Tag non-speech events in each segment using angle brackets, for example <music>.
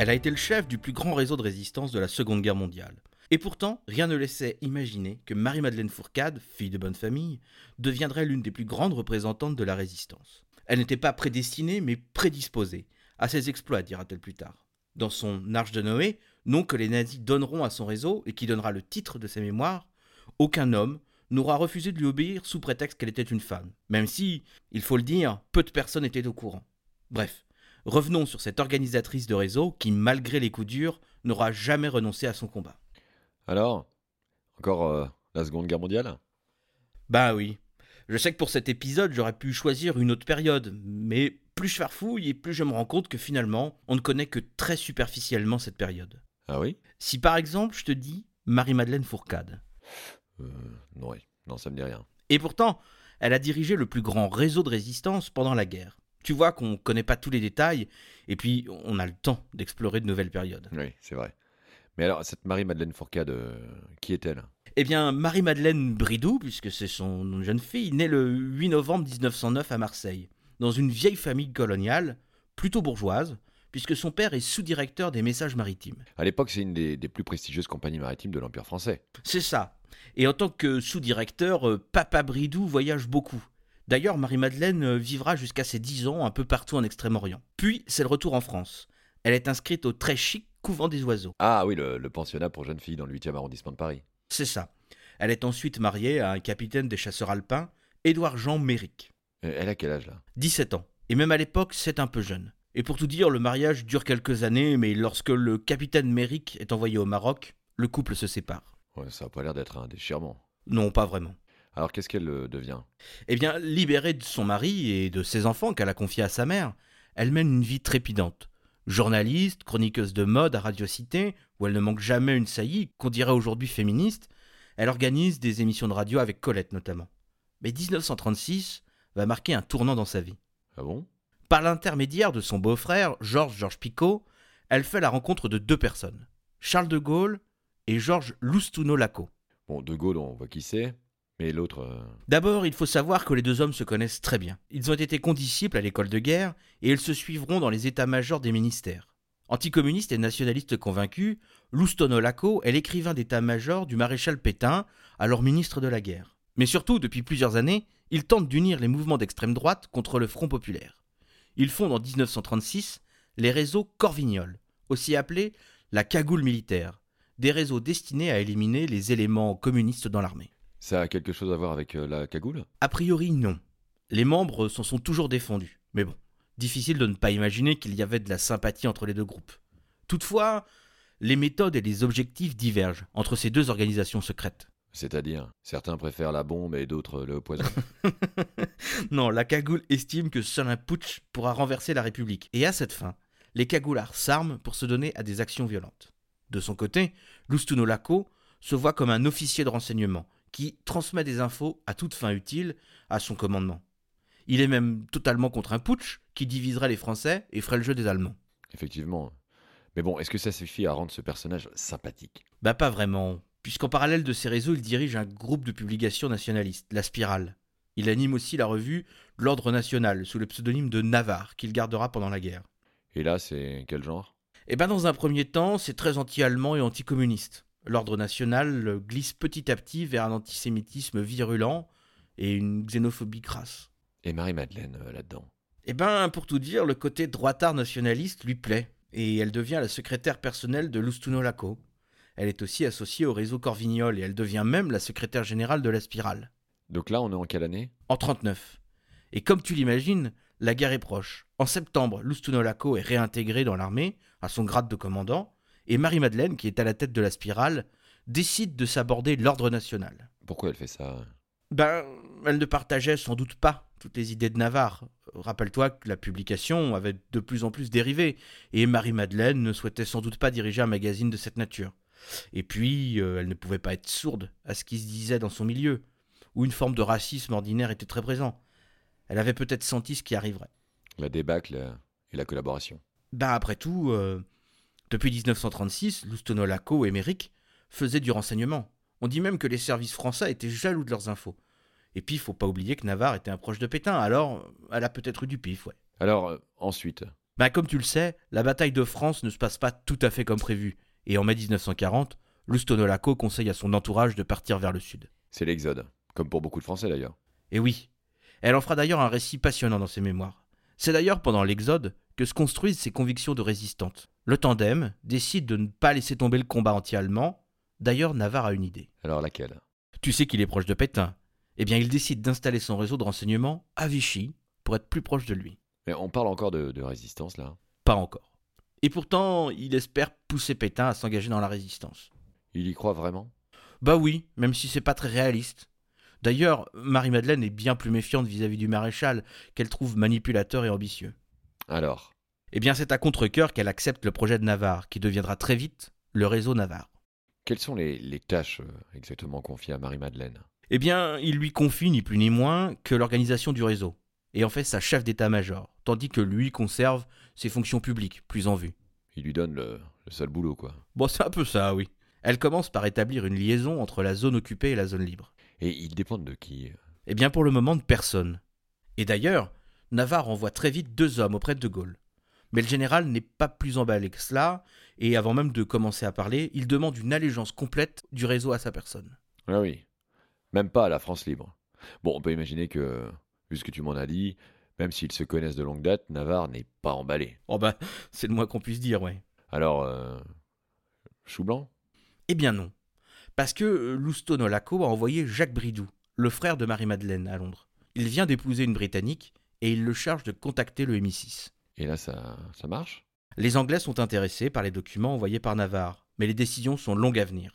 Elle a été le chef du plus grand réseau de résistance de la Seconde Guerre mondiale. Et pourtant, rien ne laissait imaginer que Marie-Madeleine Fourcade, fille de bonne famille, deviendrait l'une des plus grandes représentantes de la résistance. Elle n'était pas prédestinée, mais prédisposée à ses exploits, dira-t-elle plus tard. Dans son Arche de Noé, nom que les nazis donneront à son réseau et qui donnera le titre de ses mémoires, aucun homme n'aura refusé de lui obéir sous prétexte qu'elle était une femme, même si, il faut le dire, peu de personnes étaient au courant. Bref, revenons sur cette organisatrice de réseau qui, malgré les coups durs, n'aura jamais renoncé à son combat. Alors Encore euh, la Seconde Guerre mondiale? Bah oui. Je sais que pour cet épisode, j'aurais pu choisir une autre période, mais plus je farfouille et plus je me rends compte que finalement, on ne connaît que très superficiellement cette période. Ah oui? Si par exemple, je te dis Marie-Madeleine Fourcade. euh, Non, oui. non, ça me dit rien. Et pourtant, elle a dirigé le plus grand réseau de résistance pendant la guerre. Tu vois qu'on ne connaît pas tous les détails, et puis on a le temps d'explorer de nouvelles périodes. Oui, c'est vrai. Mais alors, cette Marie-Madeleine Fourcade, euh, qui est-elle? Eh bien, Marie-Madeleine Bridou, puisque c'est son nom de jeune fille, née le 8 novembre 1909 à Marseille, dans une vieille famille coloniale, plutôt bourgeoise, puisque son père est sous-directeur des messages maritimes. À l'époque, c'est une des, des plus prestigieuses compagnies maritimes de l'Empire français. C'est ça. Et en tant que sous-directeur, euh, Papa Bridou voyage beaucoup. D'ailleurs, Marie-Madeleine euh, vivra jusqu'à ses 10 ans un peu partout en Extrême-Orient. Puis, c'est le retour en France. Elle est inscrite au très chic couvent des oiseaux. Ah oui, le, le pensionnat pour jeunes filles dans le 8e arrondissement de Paris. C'est ça. Elle est ensuite mariée à un capitaine des chasseurs alpins, Édouard Jean Méric. Euh, Elle a quel âge là? 17 ans. Et même à l'époque, c'est un peu jeune. Et pour tout dire, le mariage dure quelques années, mais lorsque le capitaine Méric est envoyé au Maroc, le couple se sépare. Ouais, Ça a pas l'air d'être un déchirement. Non, pas vraiment. Alors qu'est-ce qu'elle euh, devient? Eh bien, libérée de son mari et de ses enfants qu'elle a confiés à sa mère, elle mène une vie trépidante. Journaliste, chroniqueuse de mode à Radio Cité, où elle ne manque jamais une saillie, qu'on dirait aujourd'hui féministe, elle organise des émissions de radio avec Colette notamment. Mais 1936 va marquer un tournant dans sa vie. Ah bon? Par l'intermédiaire de son beau-frère, Georges Georges Picot, elle fait la rencontre de deux personnes, Charles de Gaulle et Georges Loustouno-Laco. Bon, De Gaulle, on voit qui c'est. Euh, D'abord, il faut savoir que les deux hommes se connaissent très bien. Ils ont été condisciples à l'école de guerre et ils se suivront dans les états-majors des ministères. Anticommuniste et nationaliste convaincu, Loustono Laco est l'écrivain d'état-major du maréchal Pétain, alors ministre de la guerre. Mais surtout, depuis plusieurs années, il tente d'unir les mouvements d'extrême droite contre le Front populaire. Ils fondent en 1936 les réseaux Corvignol, aussi appelés la cagoule militaire, des réseaux destinés à éliminer les éléments communistes dans l'armée. Ça a quelque chose à voir avec euh, la cagoule? A priori, non. Les membres s'en sont toujours défendus. Mais bon, difficile de ne pas imaginer qu'il y avait de la sympathie entre les deux groupes. Toutefois, les méthodes et les objectifs divergent entre ces deux organisations secrètes. C'est-à-dire, certains préfèrent la bombe et d'autres le poison. <laughs> non, la cagoule estime que seul un putsch pourra renverser la République. Et à cette fin, les cagoulards s'arment pour se donner à des actions violentes. De son côté, Loustuno Laco se voit comme un officier de renseignement qui transmet des infos à toute fin utile à son commandement. Il est même totalement contre un putsch qui diviserait les Français et ferait le jeu des Allemands. Effectivement. Mais bon, est-ce que ça suffit à rendre ce personnage sympathique? Bah pas vraiment, puisqu'en parallèle de ses réseaux, il dirige un groupe de publications nationalistes, La Spirale. Il anime aussi la revue l'Ordre National, sous le pseudonyme de Navarre, qu'il gardera pendant la guerre. Et là, c'est quel genre? Eh ben dans un premier temps, c'est très anti-allemand et anticommuniste. L'ordre national glisse petit à petit vers un antisémitisme virulent et une xénophobie crasse. Et Marie-Madeleine euh, là-dedans Eh ben, pour tout dire, le côté droitard nationaliste lui plaît, et elle devient la secrétaire personnelle de Loustuno Laco. Elle est aussi associée au réseau Corvignol et elle devient même la secrétaire générale de la Spirale. Donc là, on est en quelle année? En 39. Et comme tu l'imagines, la guerre est proche. En septembre, Loustuno Laco est réintégré dans l'armée, à son grade de commandant, et Marie-Madeleine, qui est à la tête de la Spirale, décide de s'aborder l'ordre national. Pourquoi elle fait ça? Ben, elle ne partageait sans doute pas toutes les idées de Navarre. Rappelle-toi que la publication avait de plus en plus dérivé, et Marie-Madeleine ne souhaitait sans doute pas diriger un magazine de cette nature. Et puis, euh, elle ne pouvait pas être sourde à ce qui se disait dans son milieu, où une forme de racisme ordinaire était très présent. Elle avait peut-être senti ce qui arriverait. La débâcle euh, et la collaboration. Ben, après tout, euh, depuis 1936, Loustono Laco et Méric faisaient du renseignement. On dit même que les services français étaient jaloux de leurs infos. Et puis, il faut pas oublier que Navarre était un proche de Pétain, alors elle a peut-être eu du pif, ouais. Alors, euh, ensuite, Ben, comme tu le sais, la bataille de France ne se passe pas tout à fait comme prévu, et en mai 1940, Lustonolaco conseille à son entourage de partir vers le sud. C'est l'exode, comme pour beaucoup de Français d'ailleurs. Et oui, elle en fera d'ailleurs un récit passionnant dans ses mémoires. C'est d'ailleurs pendant l'exode que se construisent ses convictions de résistante. Le tandem décide de ne pas laisser tomber le combat anti-allemand. D'ailleurs, Navarre a une idée. Alors laquelle? Tu sais qu'il est proche de Pétain. Eh bien, il décide d'installer son réseau de renseignement à Vichy pour être plus proche de lui. Mais on parle encore de, de résistance là Pas encore. Et pourtant, il espère pousser Pétain à s'engager dans la résistance. Il y croit vraiment? Bah oui, même si c'est pas très réaliste. D'ailleurs, Marie-Madeleine est bien plus méfiante vis-à-vis du maréchal, qu'elle trouve manipulateur et ambitieux. Alors Eh bien, c'est à contre-coeur qu'elle accepte le projet de Navarre, qui deviendra très vite le réseau Navarre. Quelles sont les, les tâches euh, exactement confiées à Marie-Madeleine? Eh bien, il lui confie ni plus ni moins que l'organisation du réseau, et en fait sa chef d'état-major, tandis que lui conserve ses fonctions publiques, plus en vue. Il lui donne le, le seul boulot quoi. Bon, c'est un peu ça, oui. Elle commence par établir une liaison entre la zone occupée et la zone libre. Et ils dépendent de qui Eh bien, pour le moment, de personne. Et d'ailleurs, Navarre envoie très vite deux hommes auprès de De Gaulle. Mais le général n'est pas plus emballé que cela, et avant même de commencer à parler, il demande une allégeance complète du réseau à sa personne. Ah oui. Même pas à la France libre. Bon, on peut imaginer que, vu ce que tu m'en as dit, même s'ils se connaissent de longue date, Navarre n'est pas emballé. Oh bah, c'est le moins qu'on puisse dire, ouais. Alors, euh, chou blanc? Eh bien non. Parce que euh, Lousto Nolaco a envoyé Jacques Bridou, le frère de Marie-Madeleine, à Londres. Il vient d'épouser une Britannique, et il le charge de contacter le MI6. Et là, ça, ça marche? Les Anglais sont intéressés par les documents envoyés par Navarre, mais les décisions sont longues à venir.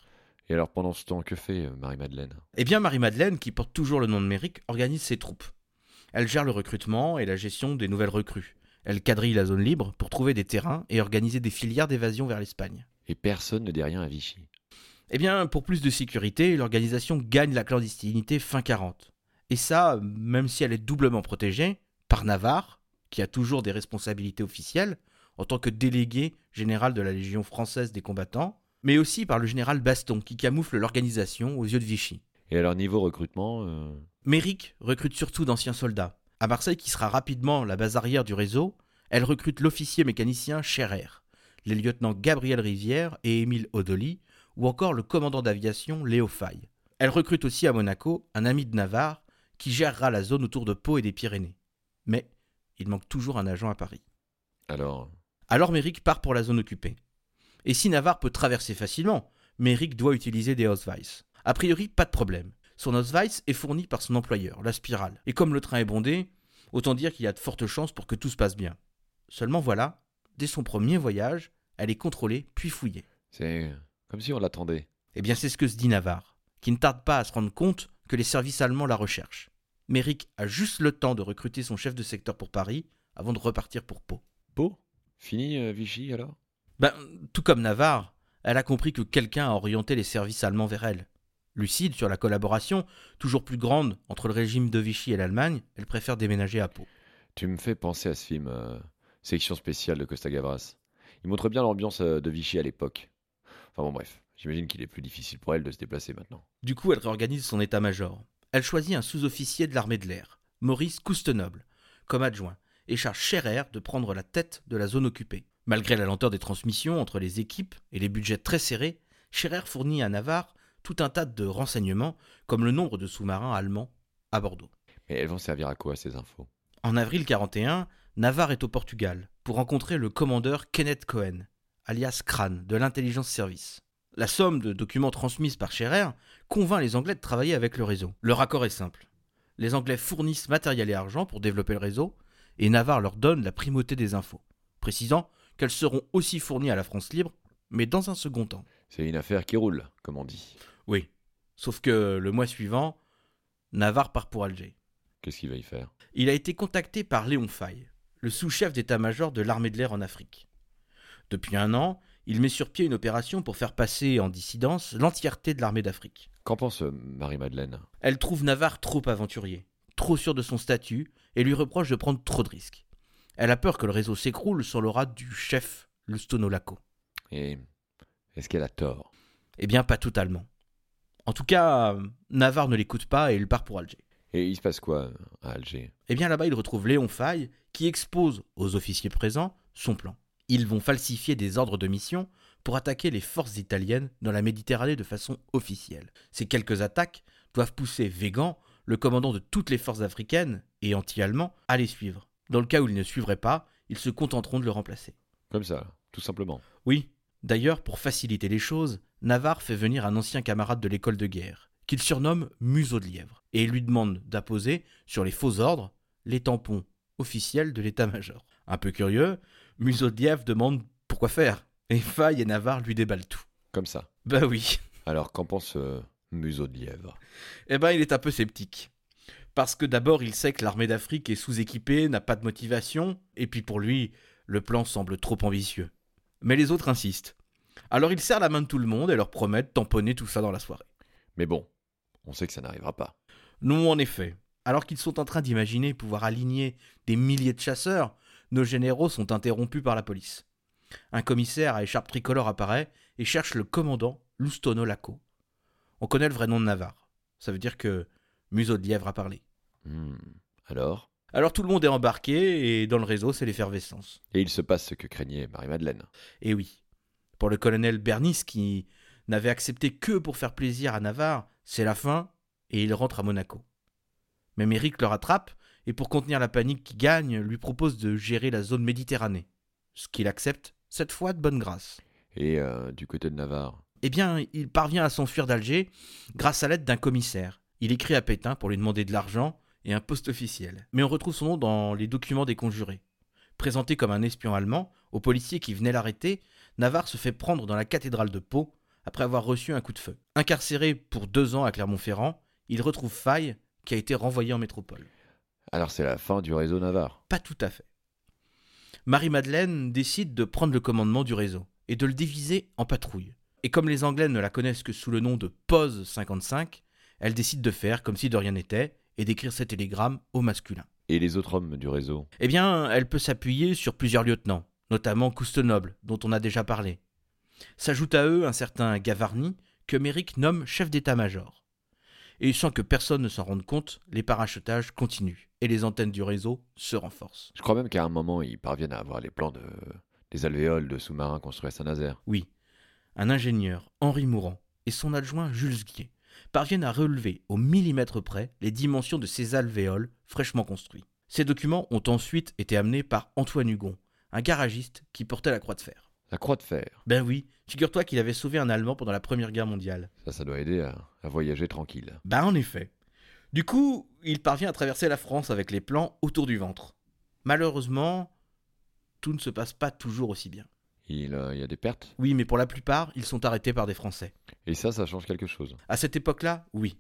Et alors, pendant ce temps, que fait euh, Marie-Madeleine? Eh bien, Marie-Madeleine, qui porte toujours le nom de Méric, organise ses troupes. Elle gère le recrutement et la gestion des nouvelles recrues. Elle quadrille la zone libre pour trouver des terrains et organiser des filières d'évasion vers l'Espagne. Et personne ne dit rien à Vichy? Eh bien, pour plus de sécurité, l'organisation gagne la clandestinité fin 40. Et ça, même si elle est doublement protégée, par Navarre, qui a toujours des responsabilités officielles, en tant que délégué général de la Légion française des combattants, mais aussi par le général Baston, qui camoufle l'organisation aux yeux de Vichy. Et alors, niveau recrutement, euh, Méric recrute surtout d'anciens soldats. À Marseille, qui sera rapidement la base arrière du réseau, elle recrute l'officier mécanicien Scherer, les lieutenants Gabriel Rivière et Émile Odoli, ou encore le commandant d'aviation Léo Faye. Elle recrute aussi à Monaco un ami de Navarre qui gérera la zone autour de Pau et des Pyrénées. Mais il manque toujours un agent à Paris. alors, Alors Méric part pour la zone occupée. Et si Navarre peut traverser facilement, Méric doit utiliser des Ausweis. A priori, pas de problème. Son Ausweis est fourni par son employeur, la Spirale. Et comme le train est bondé, autant dire qu'il y a de fortes chances pour que tout se passe bien. Seulement voilà, dès son premier voyage, elle est contrôlée puis fouillée. c'est comme si on l'attendait. Eh bien, c'est ce que se dit Navarre, qui ne tarde pas à se rendre compte que les services allemands la recherchent. Méric a juste le temps de recruter son chef de secteur pour Paris avant de repartir pour Pau. Beau Fini euh, Vichy alors? Ben, tout comme Navarre, elle a compris que quelqu'un a orienté les services allemands vers elle. Lucide sur la collaboration, toujours plus grande entre le régime de Vichy et l'Allemagne, elle préfère déménager à Pau. Tu me fais penser à ce film euh, Section spéciale de Costa Gavras. Il montre bien l'ambiance euh, de Vichy à l'époque. Enfin bon, bref, j'imagine qu'il est plus difficile pour elle de se déplacer maintenant. Du coup, elle réorganise son état-major. Elle choisit un sous-officier de l'armée de l'air, Maurice Coustenoble, comme adjoint, et charge Scherer de prendre la tête de la zone occupée. Malgré la lenteur des transmissions entre les équipes et les budgets très serrés, Scherer fournit à Navarre tout un tas de renseignements, comme le nombre de sous-marins allemands à Bordeaux. Mais elles vont servir à quoi ces infos? En avril 41, Navarre est au Portugal pour rencontrer le commandeur Kenneth Cohen, alias Crane, de l'intelligence service. La somme de documents transmise par Scherer convainc les Anglais de travailler avec le réseau. Le raccord est simple. Les Anglais fournissent matériel et argent pour développer le réseau, et Navarre leur donne la primauté des infos, précisant qu'elles seront aussi fournies à la France libre, mais dans un second temps. C'est une affaire qui roule, comme on dit. Oui, sauf que le mois suivant, Navarre part pour Alger. Qu'est-ce qu'il va y faire? Il a été contacté par Léon Faye, le sous-chef d'état-major de l'armée de l'air en Afrique. Depuis un an, il met sur pied une opération pour faire passer en dissidence l'entièreté de l'armée d'Afrique. Qu'en pense euh, Marie-Madeleine? Elle trouve Navarre trop aventurier, trop sûr de son statut, et lui reproche de prendre trop de risques. Elle a peur que le réseau s'écroule sur l'aura du chef, Lustonolaco. Et est-ce qu'elle a tort? Eh bien, pas totalement. En tout cas, Navarre ne l'écoute pas et il part pour Alger. Et il se passe quoi à Alger? Eh bien là-bas, il retrouve Léon Faye qui expose aux officiers présents son plan. Ils vont falsifier des ordres de mission pour attaquer les forces italiennes dans la Méditerranée de façon officielle. Ces quelques attaques doivent pousser Végan, le commandant de toutes les forces africaines et anti-allemands, à les suivre. Dans le cas où ils ne suivraient pas, ils se contenteront de le remplacer. Comme ça, tout simplement. Oui. D'ailleurs, pour faciliter les choses, Navarre fait venir un ancien camarade de l'école de guerre, qu'il surnomme Museau de Lièvre, et il lui demande d'apposer sur les faux ordres les tampons officiels de l'état-major. Un peu curieux, Museau de Lièvre demande pourquoi faire, et Faye et Navarre lui déballent tout. Comme ça. Bah oui. Alors, qu'en pense euh, Museau de Lièvre Eh ben, il est un peu sceptique. Parce que d'abord, il sait que l'armée d'Afrique est sous-équipée, n'a pas de motivation, et puis pour lui, le plan semble trop ambitieux. Mais les autres insistent. Alors il serre la main de tout le monde et leur promet de tamponner tout ça dans la soirée. Mais bon, on sait que ça n'arrivera pas. Non, en effet. Alors qu'ils sont en train d'imaginer pouvoir aligner des milliers de chasseurs, nos généraux sont interrompus par la police. Un commissaire à écharpe tricolore apparaît et cherche le commandant Lustono Laco. On connaît le vrai nom de Navarre. Ça veut dire que Museau de Lièvre a parlé. Hmm. Alors? Alors tout le monde est embarqué et dans le réseau, c'est l'effervescence. Et il se passe ce que craignait Marie-Madeleine. Et oui. Pour le colonel Bernis, qui n'avait accepté que pour faire plaisir à Navarre, c'est la fin et il rentre à Monaco. Mais Méric le rattrape et pour contenir la panique qui gagne, lui propose de gérer la zone Méditerranée. Ce qu'il accepte, cette fois de bonne grâce. Et euh, du côté de Navarre? Eh bien, il parvient à s'enfuir d'Alger grâce à l'aide d'un commissaire. Il écrit à Pétain pour lui demander de l'argent et un poste officiel. Mais on retrouve son nom dans les documents des conjurés. Présenté comme un espion allemand, aux policiers qui venaient l'arrêter, Navarre se fait prendre dans la cathédrale de Pau après avoir reçu un coup de feu. Incarcéré pour deux ans à Clermont-Ferrand, il retrouve Faye qui a été renvoyé en métropole. Alors c'est la fin du réseau Navarre Pas tout à fait. Marie-Madeleine décide de prendre le commandement du réseau et de le diviser en patrouilles. Et comme les Anglais ne la connaissent que sous le nom de Pose 55, elle décide de faire comme si de rien n'était et d'écrire ses télégrammes au masculin. Et les autres hommes du réseau? Eh bien, elle peut s'appuyer sur plusieurs lieutenants, notamment Coustenoble, dont on a déjà parlé. S'ajoute à eux un certain Gavarni, que Méric nomme chef d'état-major. Et sans que personne ne s'en rende compte, les parachutages continuent et les antennes du réseau se renforcent. Je crois même qu'à un moment, ils parviennent à avoir les plans de... des alvéoles de sous-marins construits à Saint-Nazaire. Oui, un ingénieur, Henri Mourant, et son adjoint Jules Guier parviennent à relever au millimètre près les dimensions de ces alvéoles fraîchement construits. Ces documents ont ensuite été amenés par Antoine Hugon, un garagiste qui portait la croix de fer. La croix de fer Ben oui, figure-toi qu'il avait sauvé un Allemand pendant la Première Guerre mondiale. Ça, ça doit aider à, à voyager tranquille. Ben en effet. Du coup, il parvient à traverser la France avec les plans autour du ventre. Malheureusement, tout ne se passe pas toujours aussi bien. Il euh, y a des pertes? Oui, mais pour la plupart, ils sont arrêtés par des Français. Et ça, ça change quelque chose. À cette époque-là, oui.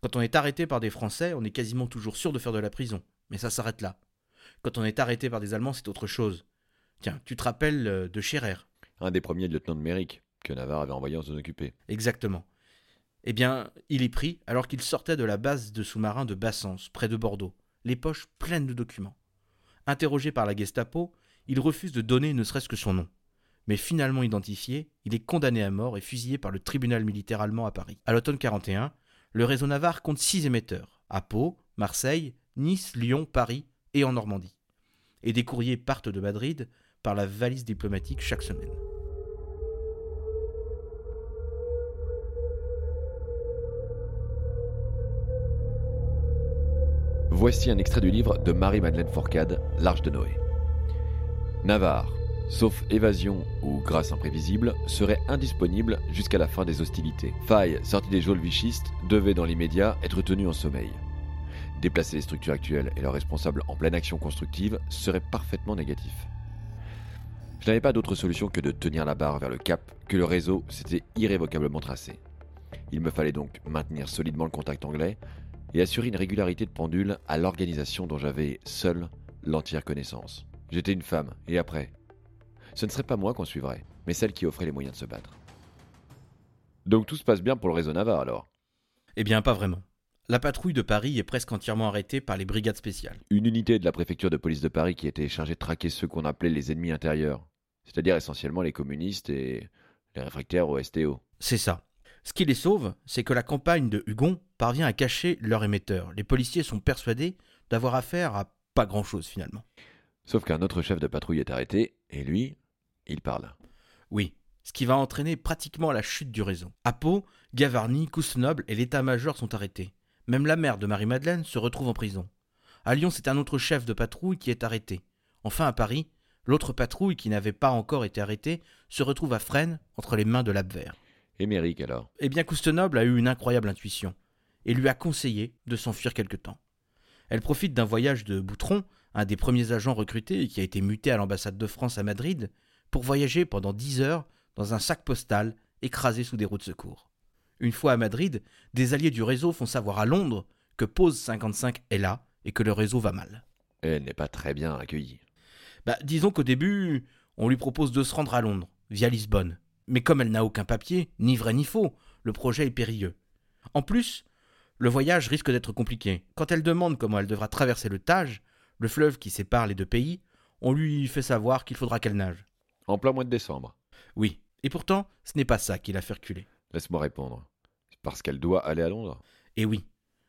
Quand on est arrêté par des Français, on est quasiment toujours sûr de faire de la prison. Mais ça s'arrête là. Quand on est arrêté par des Allemands, c'est autre chose. Tiens, tu te rappelles euh, de Scherer? Un des premiers lieutenants de Méric que Navarre avait envoyé en zone occupée. Exactement. Eh bien, il est pris alors qu'il sortait de la base de sous-marins de Bassens, près de Bordeaux, les poches pleines de documents. Interrogé par la Gestapo, il refuse de donner ne serait-ce que son nom. Mais finalement identifié, il est condamné à mort et fusillé par le tribunal militaire allemand à Paris. À l'automne 41, le réseau Navarre compte six émetteurs, à Pau, Marseille, Nice, Lyon, Paris et en Normandie. Et des courriers partent de Madrid par la valise diplomatique chaque semaine. Voici un extrait du livre de Marie-Madeleine Fourcade, L'Arche de Noé. Navarre, sauf évasion ou grâce imprévisible, serait indisponible jusqu'à la fin des hostilités. Faille, sorti des geôles vichistes, devait dans l'immédiat être tenu en sommeil. Déplacer les structures actuelles et leurs responsables en pleine action constructive serait parfaitement négatif. Je n'avais pas d'autre solution que de tenir la barre vers le cap que le réseau s'était irrévocablement tracé. Il me fallait donc maintenir solidement le contact anglais et assurer une régularité de pendule à l'organisation dont j'avais seul l'entière connaissance. J'étais une femme, et après Ce ne serait pas moi qu'on suivrait, mais celle qui offrait les moyens de se battre. Donc tout se passe bien pour le réseau Navarre alors? Eh bien, pas vraiment. La patrouille de Paris est presque entièrement arrêtée par les brigades spéciales. Une unité de la préfecture de police de Paris qui était chargée de traquer ceux qu'on appelait les ennemis intérieurs, c'est-à-dire essentiellement les communistes et les réfractaires au STO. C'est ça. Ce qui les sauve, c'est que la campagne de Hugon parvient à cacher leur émetteur. Les policiers sont persuadés d'avoir affaire à pas grand-chose finalement. Sauf qu'un autre chef de patrouille est arrêté, et lui, il parle. Oui, ce qui va entraîner pratiquement la chute du réseau. À Pau, Gavarni, Cousnoble et l'état-major sont arrêtés. Même la mère de Marie-Madeleine se retrouve en prison. À Lyon, c'est un autre chef de patrouille qui est arrêté. Enfin, à Paris, l'autre patrouille qui n'avait pas encore été arrêtée se retrouve à Fresnes entre les mains de l'Abwehr. Et Méric alors? Eh bien, Coustenoble a eu une incroyable intuition et lui a conseillé de s'enfuir quelque temps. Elle profite d'un voyage de Boutron, un des premiers agents recrutés et qui a été muté à l'ambassade de France à Madrid, pour voyager pendant dix heures dans un sac postal écrasé sous des roues de secours. Une fois à Madrid, des alliés du réseau font savoir à Londres que Pose 55 est là et que le réseau va mal. Elle n'est pas très bien accueillie. Bah, disons qu'au début, on lui propose de se rendre à Londres, via Lisbonne. Mais comme elle n'a aucun papier, ni vrai ni faux, le projet est périlleux. En plus, le voyage risque d'être compliqué. Quand elle demande comment elle devra traverser le Tage, le fleuve qui sépare les deux pays, on lui fait savoir qu'il faudra qu'elle nage. En plein mois de décembre. Oui, et pourtant, ce n'est pas ça qui l'a fait reculer. Laisse-moi répondre. C'est parce qu'elle doit aller à Londres. Et oui,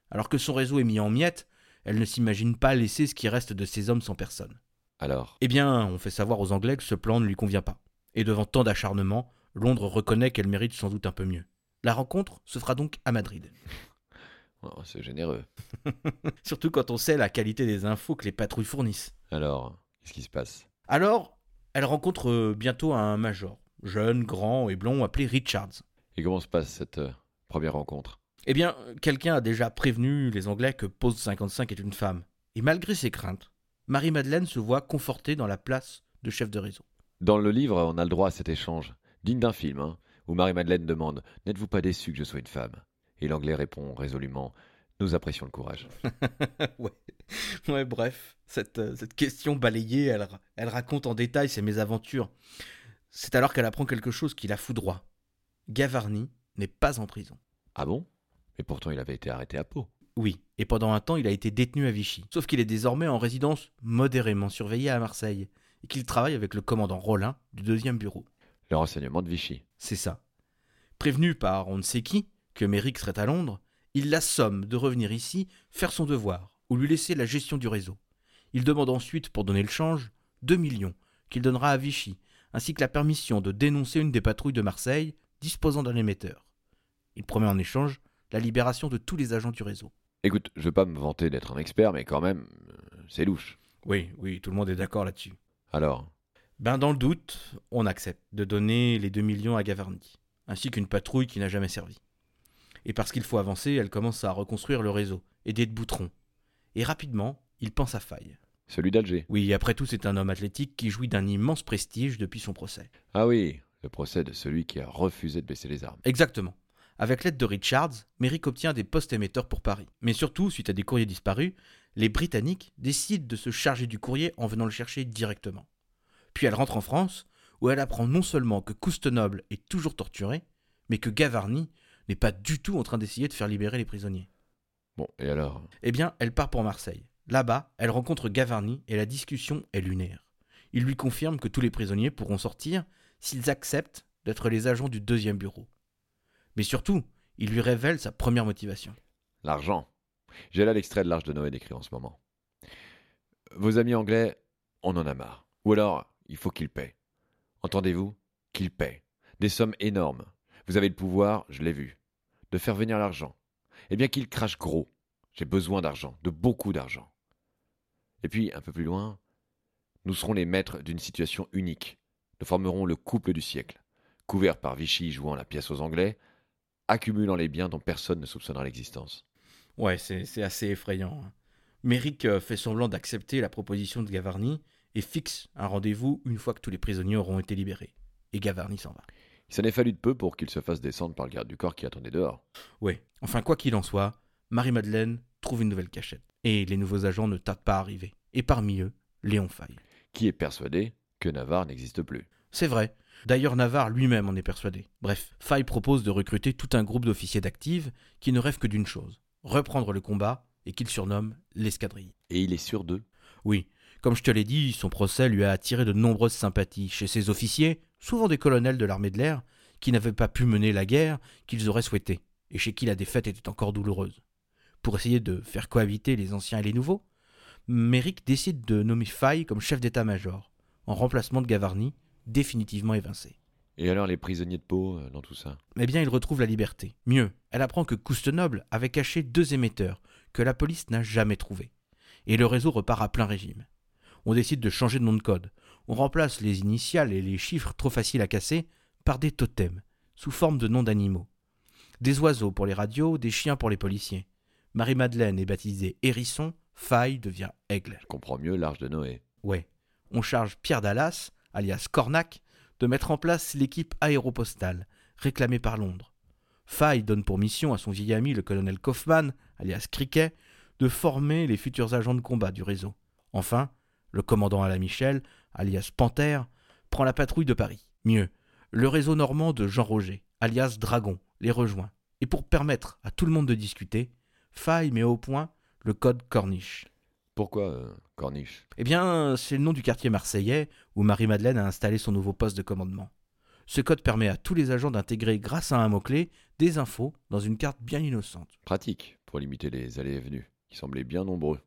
alors que son réseau est mis en miettes, elle ne s'imagine pas laisser ce qui reste de ses hommes sans personne. Alors? Eh bien, on fait savoir aux Anglais que ce plan ne lui convient pas. Et devant tant d'acharnement, Londres reconnaît qu'elle mérite sans doute un peu mieux. La rencontre se fera donc à Madrid. <laughs> oh, C'est généreux. <laughs> Surtout quand on sait la qualité des infos que les patrouilles fournissent. Alors, qu'est-ce qui se passe? Alors, elle rencontre euh, bientôt un major, jeune, grand et blond, appelé Richards. Et comment se passe cette euh, première rencontre? Eh bien, quelqu'un a déjà prévenu les Anglais que Pose 55 est une femme. Et malgré ses craintes, Marie-Madeleine se voit confortée dans la place de chef de réseau. Dans le livre, on a le droit à cet échange, digne d'un film, hein, où Marie-Madeleine demande N'êtes-vous pas déçu que je sois une femme? Et l'anglais répond résolument Nous apprécions le courage. <laughs> ouais. ouais, bref, cette, euh, cette question balayée, elle, elle raconte en détail ses mésaventures. C'est alors qu'elle apprend quelque chose qui la foudroie. Gavarni n'est pas en prison. Ah bon? Mais pourtant, il avait été arrêté à Pau. Oui, et pendant un temps, il a été détenu à Vichy. Sauf qu'il est désormais en résidence modérément surveillée à Marseille, et qu'il travaille avec le commandant Rollin du deuxième bureau. Le renseignement de Vichy. C'est ça. Prévenu par on ne sait qui que Méric serait à Londres, il l'assomme de revenir ici faire son devoir, ou lui laisser la gestion du réseau. Il demande ensuite, pour donner le change, 2 millions, qu'il donnera à Vichy, ainsi que la permission de dénoncer une des patrouilles de Marseille disposant d'un émetteur. Il promet en échange la libération de tous les agents du réseau. Écoute, je veux pas me vanter d'être un expert, mais quand même, euh, c'est louche. Oui, oui, tout le monde est d'accord là-dessus. Alors, Ben dans le doute, on accepte de donner les 2 millions à Gavarni, ainsi qu'une patrouille qui n'a jamais servi. Et parce qu'il faut avancer, elle commence à reconstruire le réseau, aidée de Boutron. Et rapidement, il pense à faille. celui d'Alger. Oui, après tout, c'est un homme athlétique qui jouit d'un immense prestige depuis son procès. Ah oui, le procès de celui qui a refusé de baisser les armes. Exactement. Avec l'aide de Richards, Merrick obtient des postes émetteurs pour Paris. Mais surtout, suite à des courriers disparus, les Britanniques décident de se charger du courrier en venant le chercher directement. Puis elle rentre en France, où elle apprend non seulement que Coustenoble est toujours torturé, mais que Gavarni n'est pas du tout en train d'essayer de faire libérer les prisonniers. Bon, et alors? Eh bien, elle part pour Marseille. Là-bas, elle rencontre Gavarni et la discussion est lunaire. Il lui confirme que tous les prisonniers pourront sortir s'ils acceptent d'être les agents du deuxième bureau. Mais surtout, il lui révèle sa première motivation. L'argent. J'ai là l'extrait de l'Arche de Noé décrit en ce moment. Vos amis anglais, on en a marre. Ou alors, il faut qu'ils paient. Entendez-vous? Qu'ils paient. Des sommes énormes. Vous avez le pouvoir, je l'ai vu, de faire venir l'argent. Eh bien qu'ils crachent gros. J'ai besoin d'argent, de beaucoup d'argent. Et puis, un peu plus loin, nous serons les maîtres d'une situation unique. Nous formerons le couple du siècle, couvert par Vichy jouant la pièce aux Anglais, accumulant les biens dont personne ne soupçonnera l'existence. Ouais, c'est c'est assez effrayant. hein. Merrick euh, fait semblant d'accepter la proposition de Gavarni et fixe un rendez-vous une fois que tous les prisonniers auront été libérés. Et Gavarni s'en va. Il s'en est fallu de peu pour qu'il se fasse descendre par le garde du corps qui attendait dehors. Ouais, enfin quoi qu'il en soit, Marie-Madeleine trouve une nouvelle cachette. Et les nouveaux agents ne tardent pas à arriver. Et parmi eux, Léon Faye. qui est persuadé que Navarre n'existe plus. C'est vrai. D'ailleurs, Navarre lui-même en est persuadé. Bref, Faye propose de recruter tout un groupe d'officiers d'active qui ne rêvent que d'une chose reprendre le combat et qu'il surnomme l'escadrille. Et il est sûr d'eux? Oui, comme je te l'ai dit, son procès lui a attiré de nombreuses sympathies chez ses officiers, souvent des colonels de l'armée de l'air, qui n'avaient pas pu mener la guerre qu'ils auraient souhaité. et chez qui la défaite était encore douloureuse. Pour essayer de faire cohabiter les anciens et les nouveaux, Méric décide de nommer Faye comme chef d'état-major, en remplacement de Gavarni, définitivement évincé. Et alors les prisonniers de peau euh, dans tout ça? Eh bien, il retrouve la liberté. Mieux, elle apprend que Coustenoble avait caché deux émetteurs que la police n'a jamais trouvés. Et le réseau repart à plein régime. On décide de changer de nom de code. On remplace les initiales et les chiffres trop faciles à casser par des totems, sous forme de noms d'animaux. Des oiseaux pour les radios, des chiens pour les policiers. Marie-Madeleine est baptisée Hérisson, Faille devient Aigle. Je comprends mieux l'Arche de Noé. Ouais. On charge Pierre Dallas, alias Cornac, de mettre en place l'équipe aéropostale, réclamée par Londres. Faille donne pour mission à son vieil ami le colonel Kaufman, alias Criquet, de former les futurs agents de combat du réseau. Enfin, le commandant Alain Michel, alias Panthère, prend la patrouille de Paris. Mieux, le réseau normand de Jean Roger, alias Dragon, les rejoint. Et pour permettre à tout le monde de discuter, Faille met au point le code Corniche. Pourquoi euh, Corniche? Eh bien, c'est le nom du quartier marseillais où Marie-Madeleine a installé son nouveau poste de commandement. Ce code permet à tous les agents d'intégrer, grâce à un mot-clé, des infos dans une carte bien innocente. Pratique pour limiter les allées et venues, qui semblaient bien nombreux,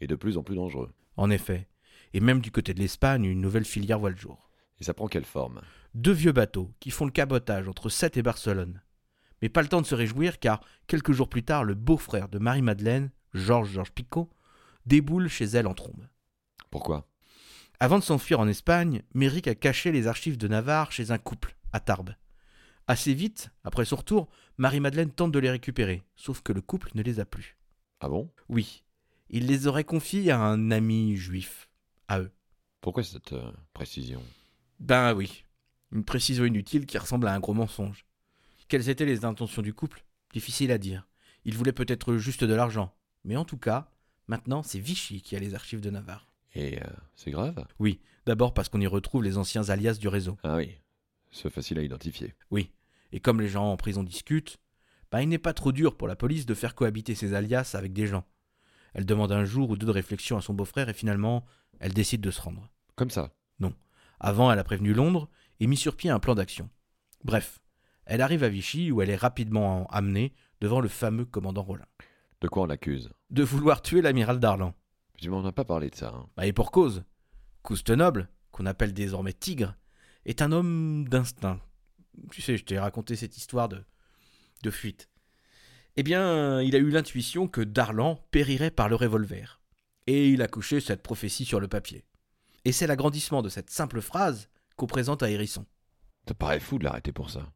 et de plus en plus dangereux. En effet. Et même du côté de l'Espagne, une nouvelle filière voit le jour. Et ça prend quelle forme? Deux vieux bateaux qui font le cabotage entre Sète et Barcelone. Mais pas le temps de se réjouir car, quelques jours plus tard, le beau-frère de Marie-Madeleine, Georges Georges Picot, déboule chez elle en trombe. Pourquoi? Avant de s'enfuir en Espagne, Méric a caché les archives de Navarre chez un couple, à Tarbes. Assez vite, après son retour, Marie-Madeleine tente de les récupérer, sauf que le couple ne les a plus. Ah bon? Oui, il les aurait confiés à un ami juif, à eux. Pourquoi cette euh, précision? Ben oui, une précision inutile qui ressemble à un gros mensonge. Quelles étaient les intentions du couple? Difficile à dire. Il voulait peut-être juste de l'argent, mais en tout cas, maintenant c'est Vichy qui a les archives de Navarre. Et euh, c'est grave Oui, d'abord parce qu'on y retrouve les anciens alias du réseau. Ah oui, c'est facile à identifier. Oui, et comme les gens en prison discutent, ben il n'est pas trop dur pour la police de faire cohabiter ces alias avec des gens. Elle demande un jour ou deux de réflexion à son beau-frère et finalement, elle décide de se rendre. Comme ça Avant, elle a prévenu Londres et mis sur pied un plan d'action. Bref, elle arrive à Vichy où elle est rapidement amenée devant le fameux commandant Rollin. De quoi on l'accuse? De vouloir tuer l'amiral Darlan. Tu m'en as pas parlé de ça. hein. Bah, et pour cause. Coustenoble, qu'on appelle désormais Tigre, est un homme d'instinct. Tu sais, je t'ai raconté cette histoire de, de fuite. Eh bien, il a eu l'intuition que Darlan périrait par le revolver. Et il a couché cette prophétie sur le papier. Et c'est l'agrandissement de cette simple phrase qu'on présente à Hérisson. Ça paraît fou de l'arrêter pour ça.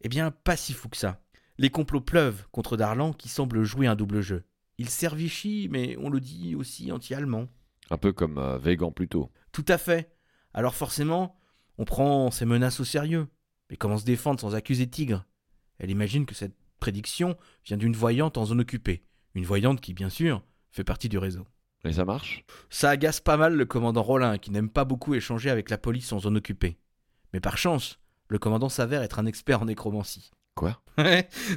Eh bien, pas si fou que ça. Les complots pleuvent contre Darlan qui semble jouer un double jeu. Il sert Vichy, mais on le dit aussi anti-allemand. Un peu comme euh, Végan plus tôt. Tout à fait. Alors forcément, on prend ces menaces au sérieux. Mais comment se défendre sans accuser Tigre? Elle imagine que cette prédiction vient d'une voyante en zone occupée. Une voyante qui, bien sûr, fait partie du réseau. Et ça marche? Ça agace pas mal le commandant Rollin, qui n'aime pas beaucoup échanger avec la police en zone occupée. Mais par chance, le commandant s'avère être un expert en nécromancie. Quoi <laughs>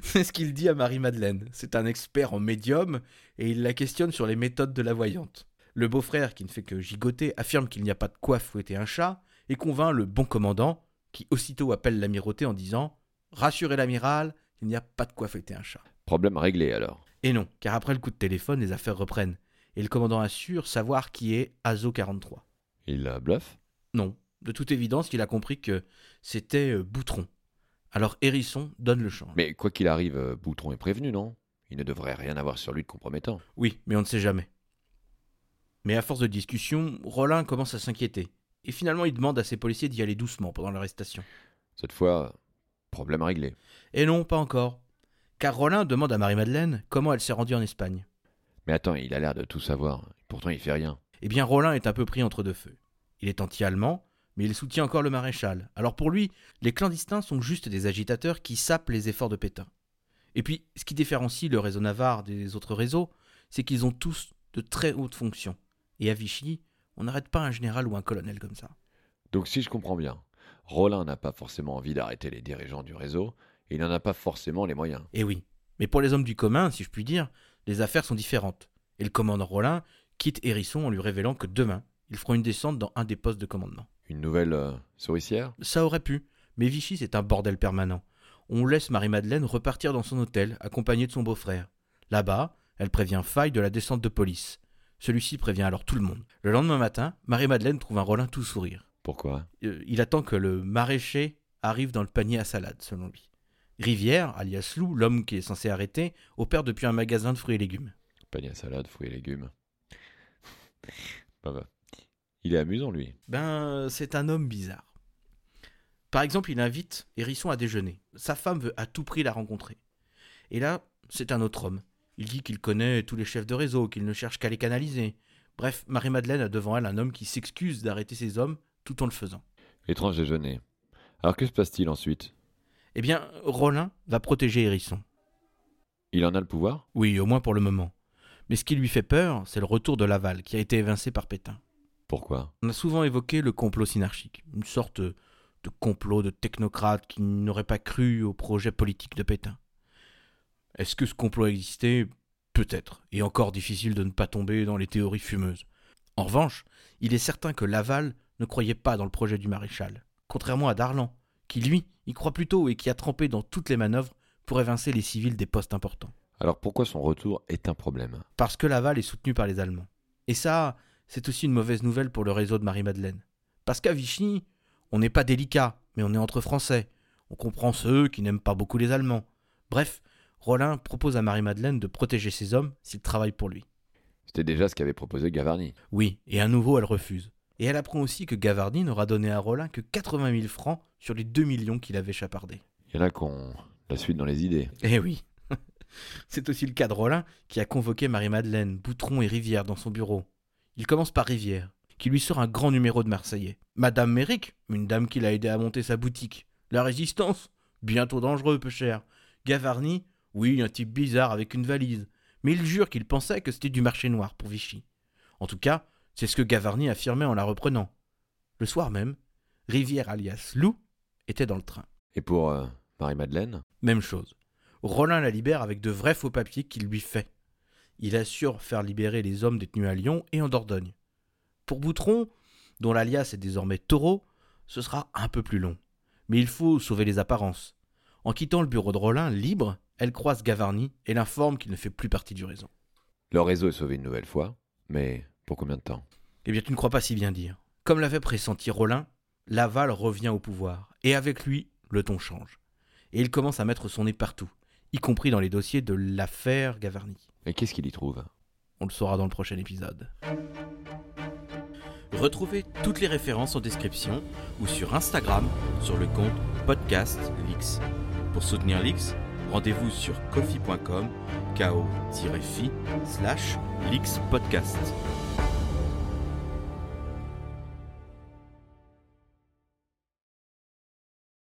c'est ce qu'il dit à Marie-Madeleine. C'est un expert en médium et il la questionne sur les méthodes de la voyante. Le beau-frère, qui ne fait que gigoter, affirme qu'il n'y a pas de quoi fouetter un chat et convainc le bon commandant, qui aussitôt appelle l'amirauté en disant Rassurez l'amiral, il n'y a pas de quoi fouetter un chat. Problème réglé alors. Et non, car après le coup de téléphone, les affaires reprennent. Et le commandant assure savoir qui est Azo 43. Il euh, bluffe? Non, de toute évidence, il a compris que c'était euh, Boutron. Alors Hérisson donne le change. Mais quoi qu'il arrive, euh, Boutron est prévenu, non? Il ne devrait rien avoir sur lui de compromettant. Oui, mais on ne sait jamais. Mais à force de discussion, Rollin commence à s'inquiéter. Et finalement, il demande à ses policiers d'y aller doucement pendant l'arrestation. Cette fois, problème réglé. Et non, pas encore. Car Rollin demande à Marie-Madeleine comment elle s'est rendue en Espagne. Mais attends, il a l'air de tout savoir. Pourtant, il fait rien. Eh bien, Rollin est un peu pris entre deux feux. Il est anti-allemand, mais il soutient encore le maréchal. Alors pour lui, les clandestins sont juste des agitateurs qui sapent les efforts de Pétain. Et puis, ce qui différencie le réseau Navarre des autres réseaux, c'est qu'ils ont tous de très hautes fonctions. Et à Vichy, on n'arrête pas un général ou un colonel comme ça. Donc si je comprends bien, Rollin n'a pas forcément envie d'arrêter les dirigeants du réseau, et il n'en a pas forcément les moyens. Eh oui. Mais pour les hommes du commun, si je puis dire, les affaires sont différentes. Et le commandant Rollin quitte Hérisson en lui révélant que demain, ils feront une descente dans un des postes de commandement. Une nouvelle euh, souricière? Ça aurait pu, mais Vichy c'est un bordel permanent. on laisse Marie-Madeleine repartir dans son hôtel, accompagnée de son beau-frère. Là-bas, elle prévient Faille de la descente de police. Celui-ci prévient alors tout le monde. Le lendemain matin, Marie-Madeleine trouve un Rollin tout sourire. Pourquoi? Euh, il attend que le maraîcher arrive dans le panier à salade, selon lui. Rivière, alias Lou, l'homme qui est censé arrêter, opère depuis un magasin de fruits et légumes. Panier à salade, fruits et légumes. <laughs> bah, bah. Il est amusant, lui. Ben, c'est un homme bizarre. Par exemple, il invite Hérisson à déjeuner. Sa femme veut à tout prix la rencontrer. Et là, c'est un autre homme. Il dit qu'il connaît tous les chefs de réseau, qu'il ne cherche qu'à les canaliser. Bref, Marie-Madeleine a devant elle un homme qui s'excuse d'arrêter ses hommes tout en le faisant. Étrange déjeuner. Alors que se passe-t-il ensuite? Eh bien, Rollin va protéger Hérisson. Il en a le pouvoir? Oui, au moins pour le moment. Mais ce qui lui fait peur, c'est le retour de Laval, qui a été évincé par Pétain. Pourquoi On a souvent évoqué le complot synarchique, une sorte de complot de technocrates qui n'auraient pas cru au projet politique de Pétain. Est-ce que ce complot existait? Peut-être, et encore difficile de ne pas tomber dans les théories fumeuses. En revanche, il est certain que Laval ne croyait pas dans le projet du maréchal, contrairement à Darlan, qui lui y croit plutôt et qui a trempé dans toutes les manœuvres pour évincer les civils des postes importants. Alors pourquoi son retour est un problème? Parce que Laval est soutenu par les Allemands. Et ça, c'est aussi une mauvaise nouvelle pour le réseau de Marie-Madeleine. Parce qu'à Vichy, on n'est pas délicat, mais on est entre Français. On comprend ceux qui n'aiment pas beaucoup les Allemands. Bref, Rollin propose à Marie-Madeleine de protéger ses hommes s'ils travaillent pour lui. C'était déjà ce qu'avait proposé Gavarni. Oui, et à nouveau elle refuse. Et elle apprend aussi que Gavarni n'aura donné à Rollin que 80 000 francs sur les 2 millions qu'il avait chapardés. Il y en a qu'on la suite dans les idées. Eh oui. <laughs> C'est aussi le cas de Rollin qui a convoqué Marie-Madeleine, Boutron et Rivière dans son bureau. Il commence par Rivière, qui lui sort un grand numéro de Marseillais. Madame Méric, une dame qui l'a aidé à monter sa boutique. La résistance Bientôt dangereux, peu cher. Gavarni Oui, un type bizarre avec une valise. Mais il jure qu'il pensait que c'était du marché noir pour Vichy. En tout cas, c'est ce que Gavarni affirmait en la reprenant. Le soir même, Rivière alias Lou était dans le train. Et pour euh, Marie-Madeleine? Même chose. Rollin la libère avec de vrais faux papiers qu'il lui fait. Il assure faire libérer les hommes détenus à Lyon et en Dordogne. Pour Boutron, dont l'alias est désormais Taureau, ce sera un peu plus long. Mais il faut sauver les apparences. En quittant le bureau de Rollin libre, elle croise Gavarni et l'informe qu'il ne fait plus partie du réseau. Leur réseau est sauvé une nouvelle fois, mais pour combien de temps? Eh bien, tu ne crois pas si bien dire. Comme l'avait pressenti Rollin, Laval revient au pouvoir, et avec lui, le ton change. Et il commence à mettre son nez partout, y compris dans les dossiers de l'affaire Gavarni. Et qu'est-ce qu'il y trouve? On le saura dans le prochain épisode. Retrouvez toutes les références en description ou sur Instagram sur le compte podcast Lix. Pour soutenir Lix, rendez-vous sur kofi.com ko-fi slash Lix Podcast.